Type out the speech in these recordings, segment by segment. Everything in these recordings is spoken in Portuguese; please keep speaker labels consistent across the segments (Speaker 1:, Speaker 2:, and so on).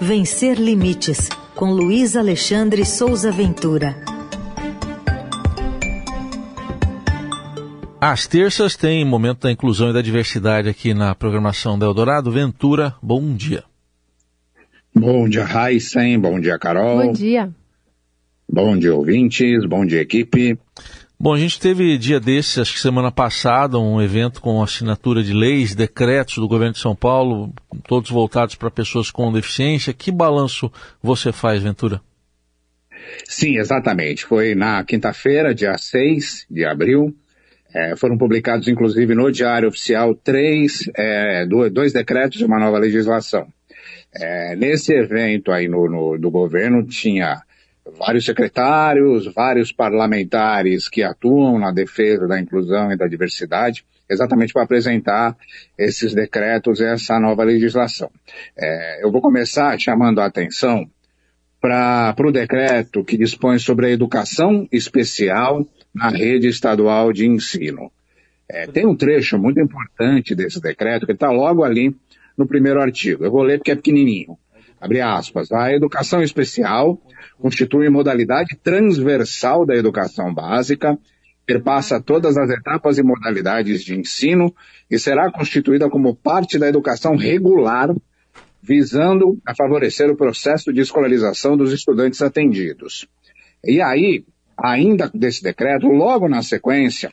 Speaker 1: Vencer Limites, com Luiz Alexandre Souza Ventura.
Speaker 2: Às terças tem momento da inclusão e da diversidade aqui na programação da Eldorado. Ventura, bom dia.
Speaker 3: Bom dia, Heisen. Bom dia, Carol.
Speaker 4: Bom dia.
Speaker 3: Bom dia, ouvintes. Bom dia, equipe.
Speaker 2: Bom, a gente teve dia desses, acho que semana passada, um evento com assinatura de leis, decretos do governo de São Paulo, todos voltados para pessoas com deficiência. Que balanço você faz, Ventura?
Speaker 3: Sim, exatamente. Foi na quinta-feira, dia 6 de abril. É, foram publicados, inclusive, no Diário Oficial, três, é, dois decretos e uma nova legislação. É, nesse evento aí no, no, do governo tinha vários secretários, vários parlamentares que atuam na defesa da inclusão e da diversidade, exatamente para apresentar esses decretos e essa nova legislação. É, eu vou começar chamando a atenção para o decreto que dispõe sobre a educação especial na rede estadual de ensino. É, tem um trecho muito importante desse decreto que está logo ali no primeiro artigo. Eu vou ler porque é pequenininho. Abre aspas. A educação especial constitui modalidade transversal da educação básica, perpassa todas as etapas e modalidades de ensino e será constituída como parte da educação regular, visando a favorecer o processo de escolarização dos estudantes atendidos. E aí, ainda desse decreto, logo na sequência,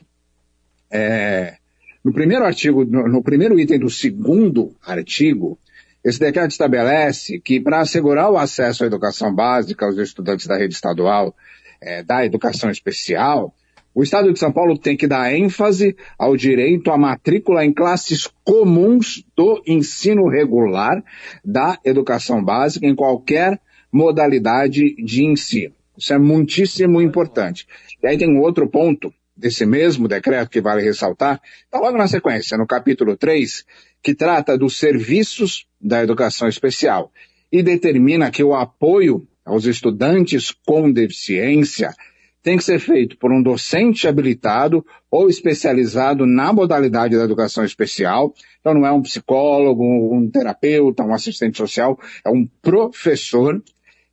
Speaker 3: é, no primeiro artigo, no, no primeiro item do segundo artigo, esse decreto estabelece que, para assegurar o acesso à educação básica aos estudantes da rede estadual é, da educação especial, o Estado de São Paulo tem que dar ênfase ao direito à matrícula em classes comuns do ensino regular da educação básica em qualquer modalidade de ensino. Isso é muitíssimo importante. E aí tem um outro ponto desse mesmo decreto que vale ressaltar, está logo na sequência, no capítulo 3, que trata dos serviços da educação especial e determina que o apoio aos estudantes com deficiência tem que ser feito por um docente habilitado ou especializado na modalidade da educação especial. Então não é um psicólogo, um terapeuta, um assistente social, é um professor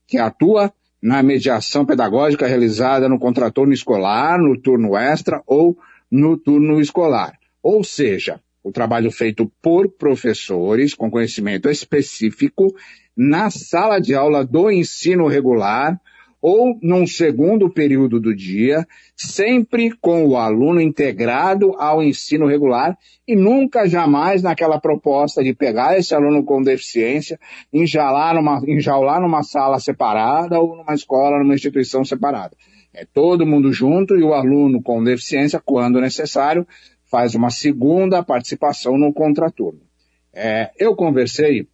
Speaker 3: que atua na mediação pedagógica realizada no contraturno escolar, no turno extra ou no turno escolar. Ou seja, o trabalho feito por professores com conhecimento específico na sala de aula do ensino regular ou num segundo período do dia, sempre com o aluno integrado ao ensino regular e nunca jamais naquela proposta de pegar esse aluno com deficiência, enjaular numa, enjaular numa sala separada ou numa escola, numa instituição separada. É todo mundo junto e o aluno com deficiência, quando necessário, faz uma segunda participação no contraturno. É, eu conversei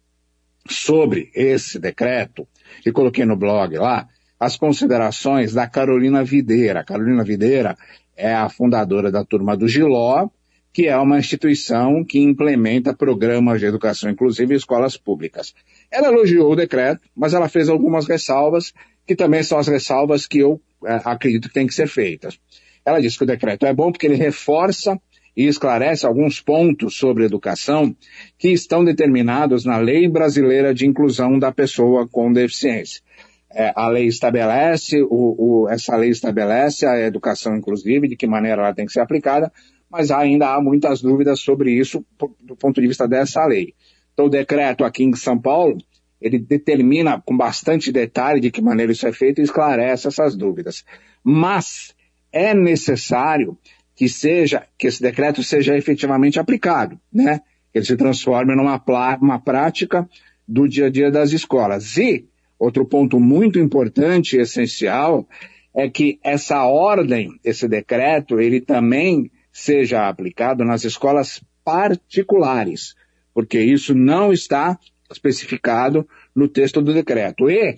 Speaker 3: sobre esse decreto e coloquei no blog lá as considerações da Carolina Videira. A Carolina Videira é a fundadora da Turma do Giló, que é uma instituição que implementa programas de educação inclusiva em escolas públicas. Ela elogiou o decreto, mas ela fez algumas ressalvas, que também são as ressalvas que eu é, acredito que têm que ser feitas. Ela diz que o decreto é bom porque ele reforça e esclarece alguns pontos sobre educação que estão determinados na Lei Brasileira de Inclusão da Pessoa com Deficiência é, a lei estabelece, o, o, essa lei estabelece a educação inclusiva, de que maneira ela tem que ser aplicada, mas ainda há muitas dúvidas sobre isso do ponto de vista dessa lei. Então, o decreto aqui em São Paulo, ele determina com bastante detalhe de que maneira isso é feito e esclarece essas dúvidas. Mas é necessário que seja, que esse decreto seja efetivamente aplicado, né? Que ele se transforme numa uma prática do dia a dia das escolas. E Outro ponto muito importante e essencial é que essa ordem, esse decreto, ele também seja aplicado nas escolas particulares, porque isso não está especificado no texto do decreto. E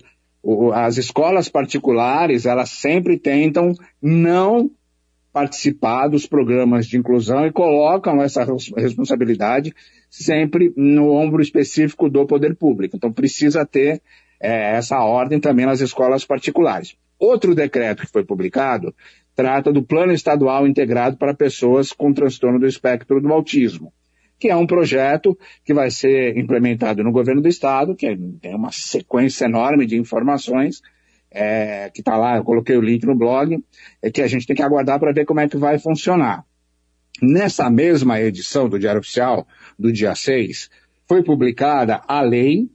Speaker 3: as escolas particulares, elas sempre tentam não participar dos programas de inclusão e colocam essa responsabilidade sempre no ombro específico do poder público. Então precisa ter é, essa ordem também nas escolas particulares. Outro decreto que foi publicado trata do Plano Estadual Integrado para Pessoas com Transtorno do Espectro do Autismo, que é um projeto que vai ser implementado no governo do estado, que tem uma sequência enorme de informações, é, que está lá, eu coloquei o link no blog, é que a gente tem que aguardar para ver como é que vai funcionar. Nessa mesma edição do Diário Oficial, do dia 6, foi publicada a lei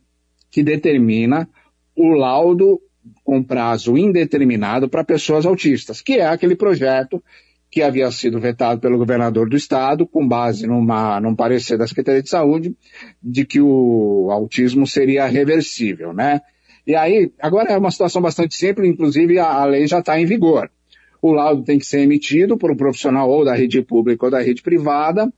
Speaker 3: que determina o laudo com prazo indeterminado para pessoas autistas, que é aquele projeto que havia sido vetado pelo governador do estado, com base numa, num parecer da Secretaria de Saúde, de que o autismo seria reversível, né? E aí, agora é uma situação bastante simples, inclusive a, a lei já está em vigor. O laudo tem que ser emitido por um profissional ou da rede pública ou da rede privada,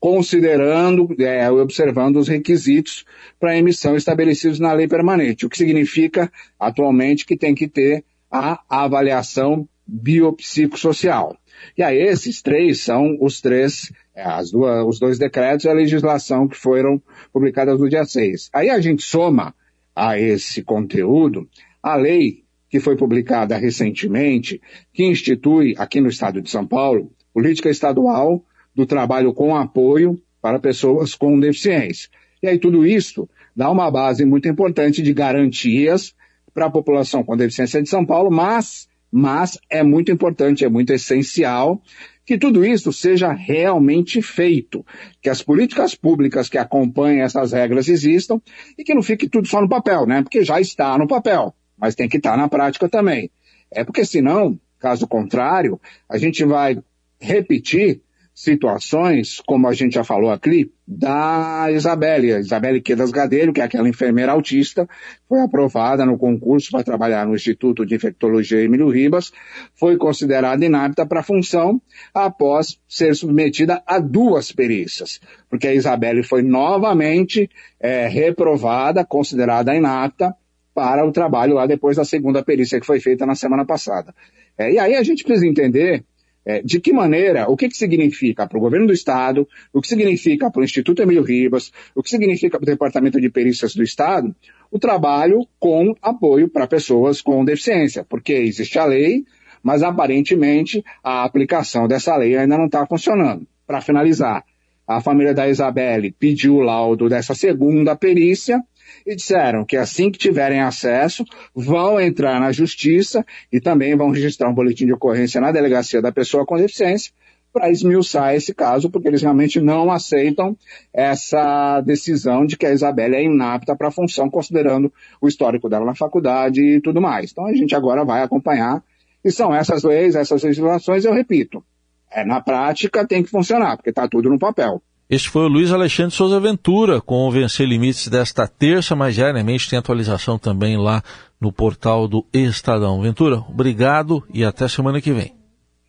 Speaker 3: considerando, é, observando os requisitos para emissão estabelecidos na lei permanente, o que significa, atualmente, que tem que ter a avaliação biopsicossocial. E aí esses três são os três, é, as duas, os dois decretos e a legislação que foram publicadas no dia 6. Aí a gente soma a esse conteúdo a lei que foi publicada recentemente, que institui aqui no estado de São Paulo política estadual do trabalho com apoio para pessoas com deficiência. E aí tudo isso dá uma base muito importante de garantias para a população com deficiência de São Paulo, mas mas é muito importante, é muito essencial que tudo isso seja realmente feito, que as políticas públicas que acompanhem essas regras existam e que não fique tudo só no papel, né? Porque já está no papel, mas tem que estar na prática também. É porque senão, caso contrário, a gente vai repetir situações, como a gente já falou aqui, da Isabelle, Isabelle Quedas Gadelho, que é aquela enfermeira autista, foi aprovada no concurso para trabalhar no Instituto de Infectologia Emílio Ribas, foi considerada inapta para a função após ser submetida a duas perícias, porque a Isabelle foi novamente é, reprovada, considerada inapta para o trabalho lá depois da segunda perícia que foi feita na semana passada. É, e aí a gente precisa entender é, de que maneira, o que, que significa para o governo do Estado, o que significa para o Instituto Emílio Ribas, o que significa para o Departamento de Perícias do Estado, o trabalho com apoio para pessoas com deficiência, porque existe a lei, mas aparentemente a aplicação dessa lei ainda não está funcionando. Para finalizar, a família da Isabelle pediu o laudo dessa segunda perícia, e disseram que assim que tiverem acesso, vão entrar na justiça e também vão registrar um boletim de ocorrência na delegacia da pessoa com deficiência para esmiuçar esse caso, porque eles realmente não aceitam essa decisão de que a Isabelle é inapta para a função, considerando o histórico dela na faculdade e tudo mais. Então a gente agora vai acompanhar. E são essas leis, essas legislações, eu repito, é, na prática tem que funcionar, porque está tudo no papel.
Speaker 2: Este foi o Luiz Alexandre Souza Ventura, com o Vencer Limites desta terça, mas diariamente tem atualização também lá no portal do Estadão. Ventura, obrigado e até semana que vem.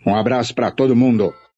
Speaker 3: Um abraço para todo mundo.